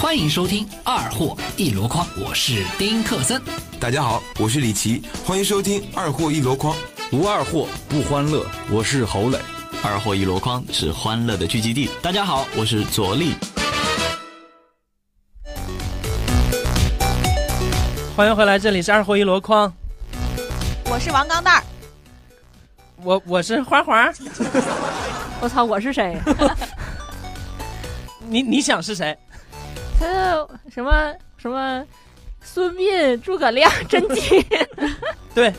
欢迎收听《二货一箩筐》，我是丁克森。大家好，我是李琦，欢迎收听《二货一箩筐》。无二货不欢乐，我是侯磊。二货一箩筐是欢乐的聚集地。大家好，我是左立。欢迎回来，这里是二货一箩筐，我是王钢蛋儿，我我是花花，我操，我是谁？你你想是谁？他什么什么？孙膑、诸葛亮、甄姬。对，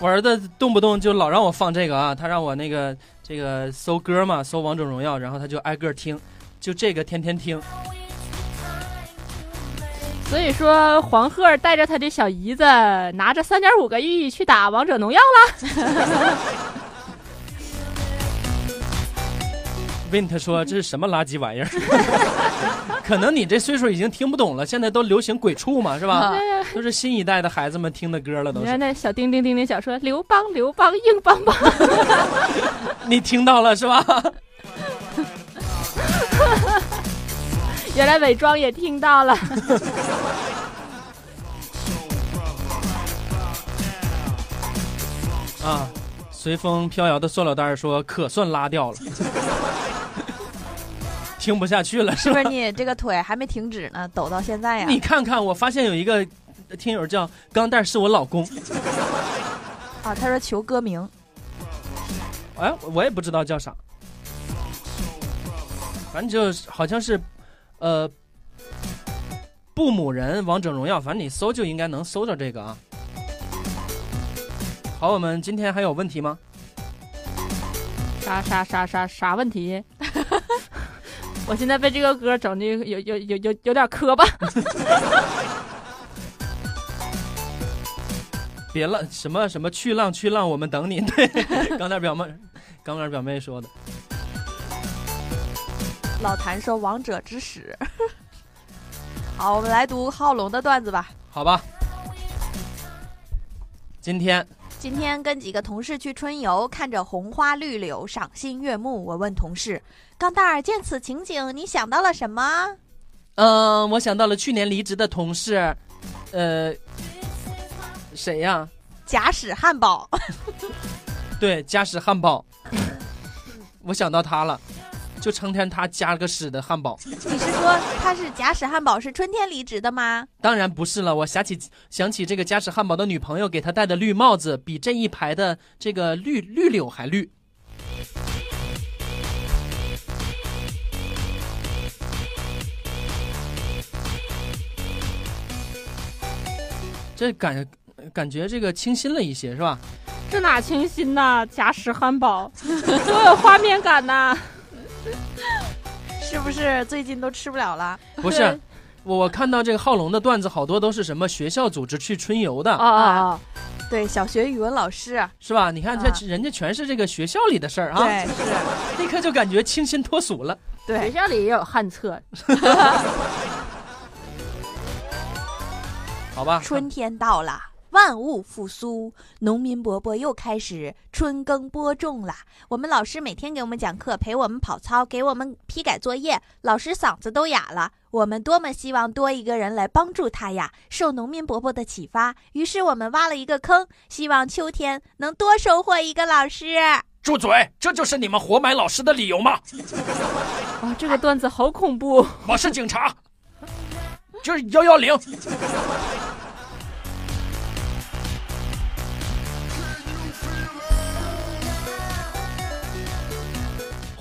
我儿子动不动就老让我放这个啊，他让我那个这个搜歌嘛，搜王者荣耀，然后他就挨个听，就这个天天听。所以说，黄鹤带着他的小姨子，拿着三点五个亿去打王者荣耀了。Vint 说：“这是什么垃圾玩意儿？可能你这岁数已经听不懂了，现在都流行鬼畜嘛，是吧？都是新一代的孩子们听的歌了，都是。你看那小丁丁丁丁小说，刘邦刘邦硬邦邦，你听到了是吧？原来伪装也听到了。啊，随风飘摇的塑料袋说可算拉掉了。”听不下去了，是不是你这个腿还没停止呢，抖到现在呀？你看看，我发现有一个听友叫钢蛋是我老公。啊，他说求歌名。哎，我也不知道叫啥，反正就好像是，呃，布姆人王者荣耀，反正你搜就应该能搜着这个啊。好，我们今天还有问题吗？啥啥啥啥啥问题？我现在被这个歌整的有有有有有点磕巴。别浪什么什么去浪去浪，我们等你。对，刚才表妹，刚才表妹说的。老谭说王者之始。好，我们来读浩龙的段子吧。好吧。今天。今天跟几个同事去春游，看着红花绿柳，赏心悦目。我问同事：“钢蛋儿，见此情景，你想到了什么？”嗯，我想到了去年离职的同事，呃，谁呀？假使汉堡。对，假使汉堡。我想到他了，就成天他夹了个屎的汉堡。你是说他是假屎汉堡是春天离职的吗？当然不是了，我想起想起这个假屎汉堡的女朋友给他戴的绿帽子，比这一排的这个绿绿柳还绿。这感感觉这个清新了一些，是吧？这哪清新呐？假屎汉堡 多有画面感呐！是不是最近都吃不了了？不是，我我看到这个浩龙的段子，好多都是什么学校组织去春游的啊啊啊！对，小学语文老师是吧？你看这人家全是这个学校里的事儿啊，对，是 立刻就感觉清新脱俗了。对，学校里也有旱厕。好吧，春天到了。万物复苏，农民伯伯又开始春耕播种啦。我们老师每天给我们讲课，陪我们跑操，给我们批改作业，老师嗓子都哑了。我们多么希望多一个人来帮助他呀！受农民伯伯的启发，于是我们挖了一个坑，希望秋天能多收获一个老师。住嘴！这就是你们活埋老师的理由吗？哇，这个段子好恐怖！我是警察，就是幺幺零。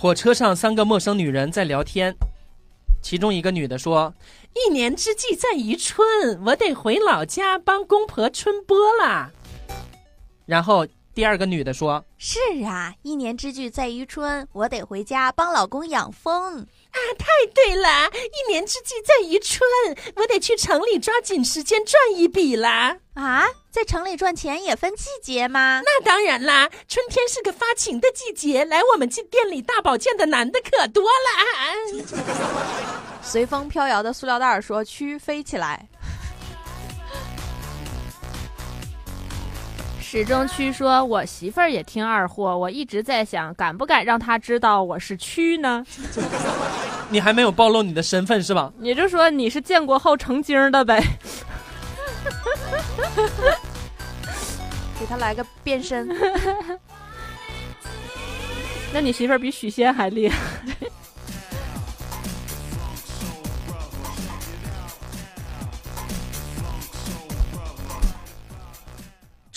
火车上，三个陌生女人在聊天，其中一个女的说：“一年之计在于春，我得回老家帮公婆春播啦。”然后第二个女的说：“是啊，一年之计在于春，我得回家帮老公养蜂。”啊，太对了！一年之计在于春，我得去城里抓紧时间赚一笔啦！啊，在城里赚钱也分季节吗？那当然啦，春天是个发情的季节，来我们店里大保健的男的可多了。随风飘摇的塑料袋说：“蛆飞起来。”始终区说：“我媳妇儿也听二货，我一直在想，敢不敢让她知道我是蛆呢？” 你还没有暴露你的身份是吧？你就说你是建国后成精的呗。给他来个变身。那你媳妇儿比许仙还厉害。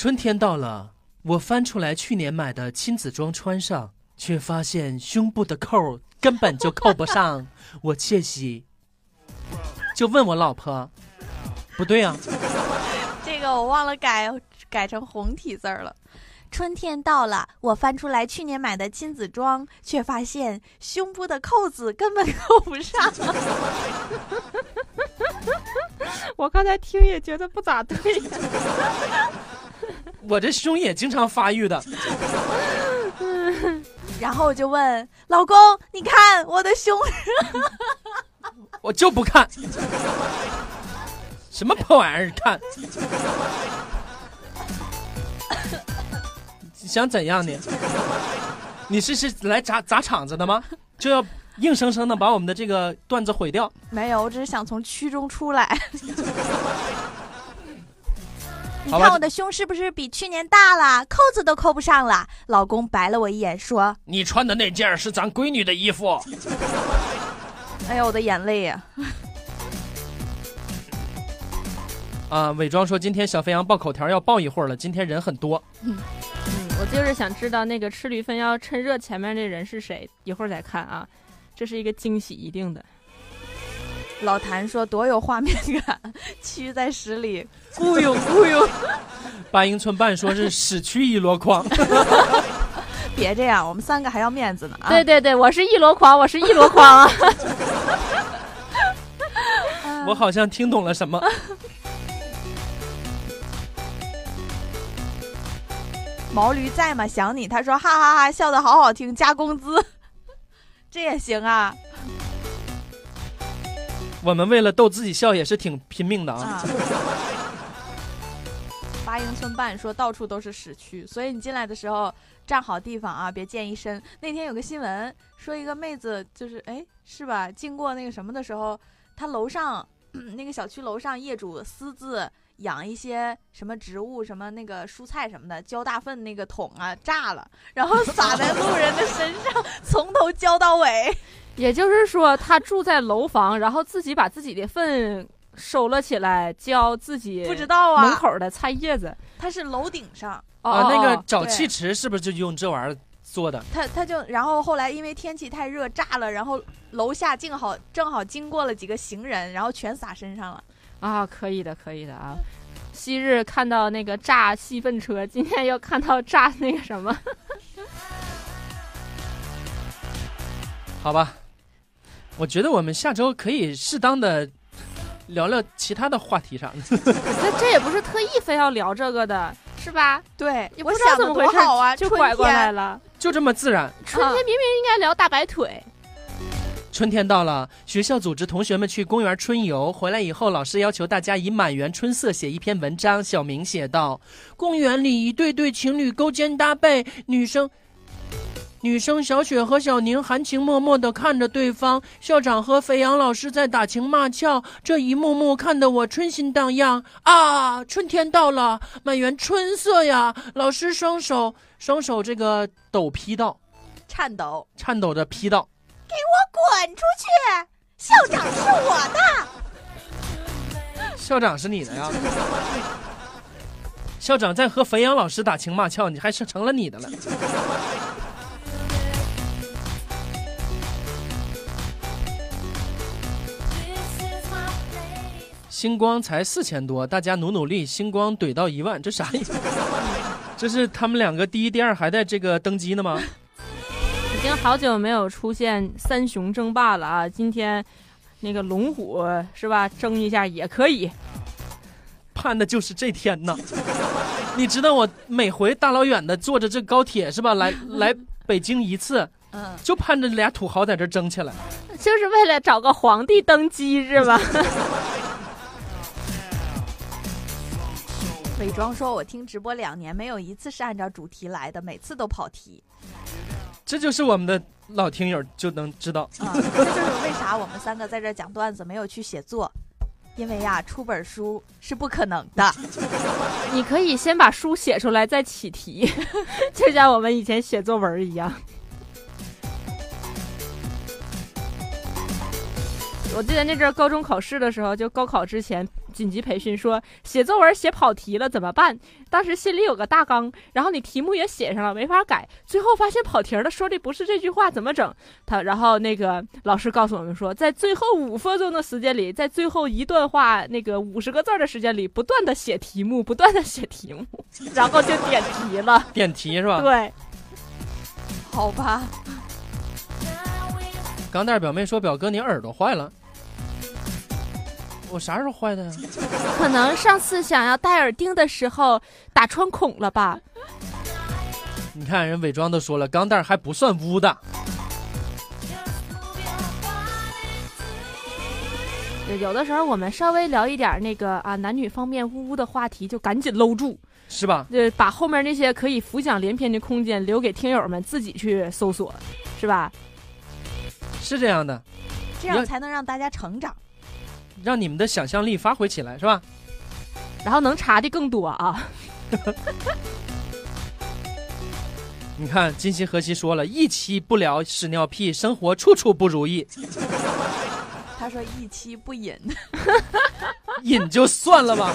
春天到了，我翻出来去年买的亲子装穿上，却发现胸部的扣根本就扣不上。我窃喜，就问我老婆：“不对啊，这个我忘了改，改成红体字儿了。春天到了，我翻出来去年买的亲子装，却发现胸部的扣子根本扣不上。我刚才听也觉得不咋对。我这胸也经常发育的。然后我就问老公：“你看我的胸。”我就不看，什么破玩意儿看？想怎样你？你是是来砸砸场子的吗？就要硬生生的把我们的这个段子毁掉？没有，我只是想从区中出来。你看我的胸是不是比去年大了？扣子都扣不上了。老公白了我一眼，说你穿的那件是咱闺女的衣服。“哎呀，我的眼泪呀、啊，伪装说今天小肥羊报口条要报一会儿了，今天人很多。嗯，我就是想知道那个吃驴粪要趁热前面这人是谁，一会儿再看啊。这是一个惊喜，一定的。老谭说：“多有画面感，蛆在屎里雇佣雇佣。八英寸半说是屎区一箩筐。别这样，我们三个还要面子呢啊！对对对，我是一箩筐，我是一箩筐啊。我好像听懂了什么。毛驴在吗？想你。他说：“哈哈哈笑的好好听，加工资，这也行啊我们为了逗自己笑也是挺拼命的啊。啊！”八英寸半说到处都是屎区，所以你进来的时候站好地方啊，别溅一身。那天有个新闻说一个妹子就是哎是吧？经过那个什么的时候，她楼上 那个小区楼上业主私自养一些什么植物，什么那个蔬菜什么的，浇大粪那个桶啊炸了，然后撒在路人的身上，从头浇到尾。也就是说，他住在楼房，然后自己把自己的粪收了起来，浇自己不知道啊门口的菜叶子。他是楼顶上，哦啊，那个哦沼气池是不是就用这玩意儿做的？他他就然后后来因为天气太热炸了，然后楼下正好正好经过了几个行人，然后全洒身上了。啊，可以的，可以的啊。昔日看到那个炸细粪车，今天又看到炸那个什么，好吧，我觉得我们下周可以适当的 聊聊其他的话题上。那这也不是特意非要聊这个的，是吧？对，也不知道我想怎么回事，多好啊，就拐过来了。就这么自然。春天明明应该聊大白腿，春天到了，学校组织同学们去公园春游，回来以后，老师要求大家以满园春色写一篇文章。小明写道：公园里一对对情侣勾肩搭背，女生。女生小雪和小宁含情脉脉地看着对方，校长和肥羊老师在打情骂俏，这一幕幕看得我春心荡漾啊！春天到了，满园春色呀！老师双手双手这个抖劈道，颤抖，颤抖着劈道。滚出去！校长是我的。校长是你的呀？校长在和肥羊老师打情骂俏，你还是成了你的了。星光才四千多，大家努努力，星光怼到一万，这啥意思？这是他们两个第一、第二还在这个登基呢吗？已经好久没有出现三雄争霸了啊！今天那个龙虎是吧，争一下也可以。盼的就是这天呐！你知道我每回大老远的坐着这高铁是吧，来 来北京一次，嗯，就盼着俩土豪在这争起来。就是为了找个皇帝登基是吧？伪装说：“我听直播两年，没有一次是按照主题来的，每次都跑题。这就是我们的老听友就能知道。啊，这就是为啥我们三个在这讲段子没有去写作，因为呀，出本书是不可能的。你可以先把书写出来再起题，就像我们以前写作文一样。我记得那阵儿高中考试的时候，就高考之前紧急培训，说写作文写跑题了怎么办？当时心里有个大纲，然后你题目也写上了，没法改，最后发现跑题了，说的不是这句话，怎么整？他然后那个老师告诉我们说，在最后五分钟的时间里，在最后一段话那个五十个字儿的时间里，不断的写题目，不断的写题目，然后就点题了。点题是吧？对，好吧，钢蛋表妹说：“表哥，你耳朵坏了。”我啥时候坏的呀？可能上次想要戴耳钉的时候打穿孔了吧？你看人伪装都说了，钢蛋儿还不算污的。有的时候我们稍微聊一点那个啊男女方面污污的话题，就赶紧搂住，是吧？就把后面那些可以浮想联翩的空间留给听友们自己去搜索，是吧？是这样的，这样才能让大家成长。让你们的想象力发挥起来，是吧？然后能查的更多啊！你看，金星河西说了一期不聊屎尿屁，生活处处不如意。他说一期不饮，饮就算了吧。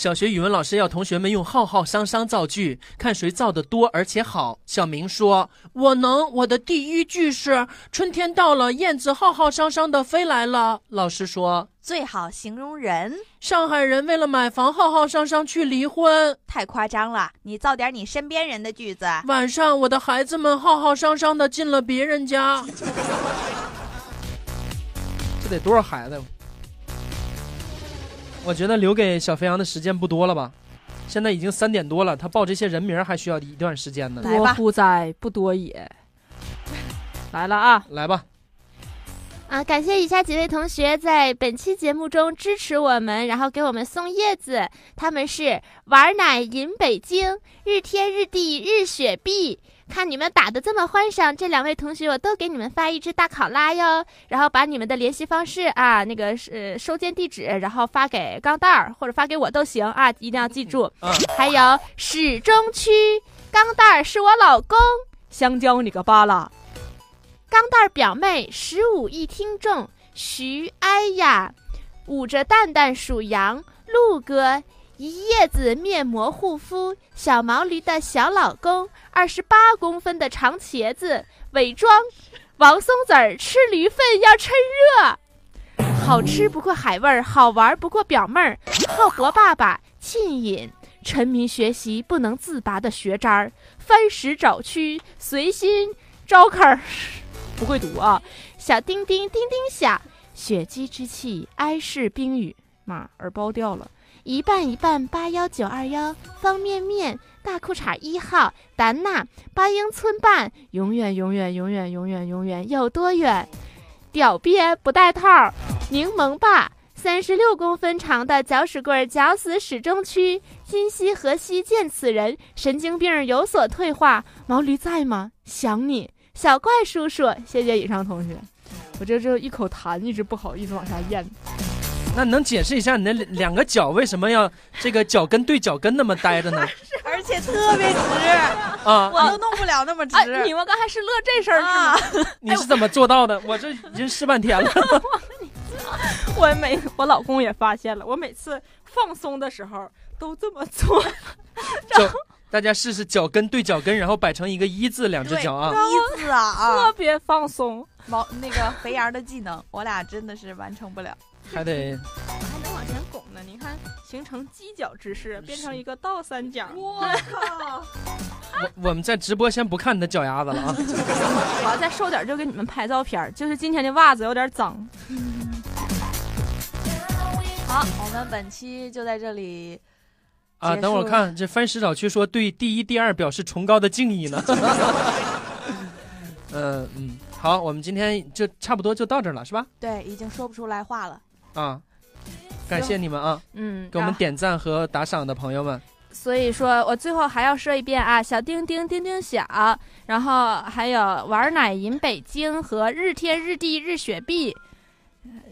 小学语文老师要同学们用“浩浩汤汤”造句，看谁造的多而且好。小明说：“我能。”我的第一句是“春天到了，燕子浩浩汤汤的飞来了。”老师说：“最好形容人。”上海人为了买房浩浩汤汤去离婚，太夸张了。你造点你身边人的句子。晚上我的孩子们浩浩汤汤的进了别人家，这得多少孩子？我觉得留给小肥羊的时间不多了吧？现在已经三点多了，他报这些人名还需要一段时间呢。多乎哉，不多也。来了啊，来吧。啊，感谢以下几位同学在本期节目中支持我们，然后给我们送叶子。他们是玩奶饮北京、日天日地日雪碧。看你们打的这么欢赏，这两位同学我都给你们发一只大考拉哟，然后把你们的联系方式啊，那个是收件地址，然后发给钢蛋儿或者发给我都行啊，一定要记住。还有始终区，钢蛋儿是我老公，香蕉你个巴拉，钢蛋儿表妹十五亿听众徐哎呀，捂着蛋蛋数羊陆哥。一叶子面膜护肤，小毛驴的小老公，二十八公分的长茄子，伪装王松子儿吃驴粪要趁热，好吃不过海味儿，好玩不过表妹儿，浩博爸爸沁饮，沉迷学习不能自拔的学渣儿，番石找蛆随心招客儿，不会读啊，小叮叮叮叮响，血姬之气哀世冰雨，妈耳包掉了。一半一半八幺九二幺方便面大裤衩一号丹娜八英寸半永远永远永远永远永远有多远？屌鳖不带套柠檬爸三十六公分长的搅屎棍搅死始终区今夕何夕见此人？神经病有所退化毛驴在吗？想你小怪叔叔，谢谢以上同学。我这这一口痰一直不好意思往下咽。那能解释一下你的两个脚为什么要这个脚跟对脚跟那么待着呢？而且特别直啊！我都弄不了那么直。你们刚才是乐这事儿是吗？你是怎么做到的？我这已经试半天了。我每我老公也发现了，我每次放松的时候都这么做。脚，大家试试脚跟对脚跟，然后摆成一个一字，两只脚啊，一字啊，特别放松。毛那个肥羊的技能，我俩真的是完成不了。还得，还能往前拱呢。你看，形成犄角之势，变成一个倒三角。我靠！我我们在直播先不看你的脚丫子了啊！我要再瘦点就给你们拍照片。就是今天的袜子有点脏。好，我们本期就在这里啊。等会儿看这翻石找区说对第一、第二表示崇高的敬意呢。嗯嗯，好，我们今天就差不多就到这儿了，是吧？对，已经说不出来话了。啊，感谢你们啊！嗯，给我们点赞和打赏的朋友们，所以说我最后还要说一遍啊，小丁丁丁丁响，然后还有玩奶饮北京和日天日地日雪碧，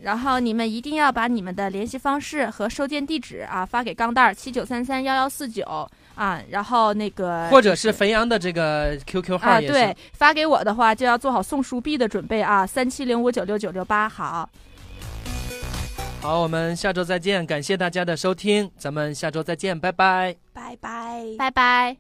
然后你们一定要把你们的联系方式和收件地址啊发给钢蛋儿七九三三幺幺四九啊，然后那个或者是肥羊的这个 QQ 号。对，发给我的话就要做好送书币的准备啊，三七零五九六九六八，好。好，我们下周再见，感谢大家的收听，咱们下周再见，拜拜。拜拜。拜拜。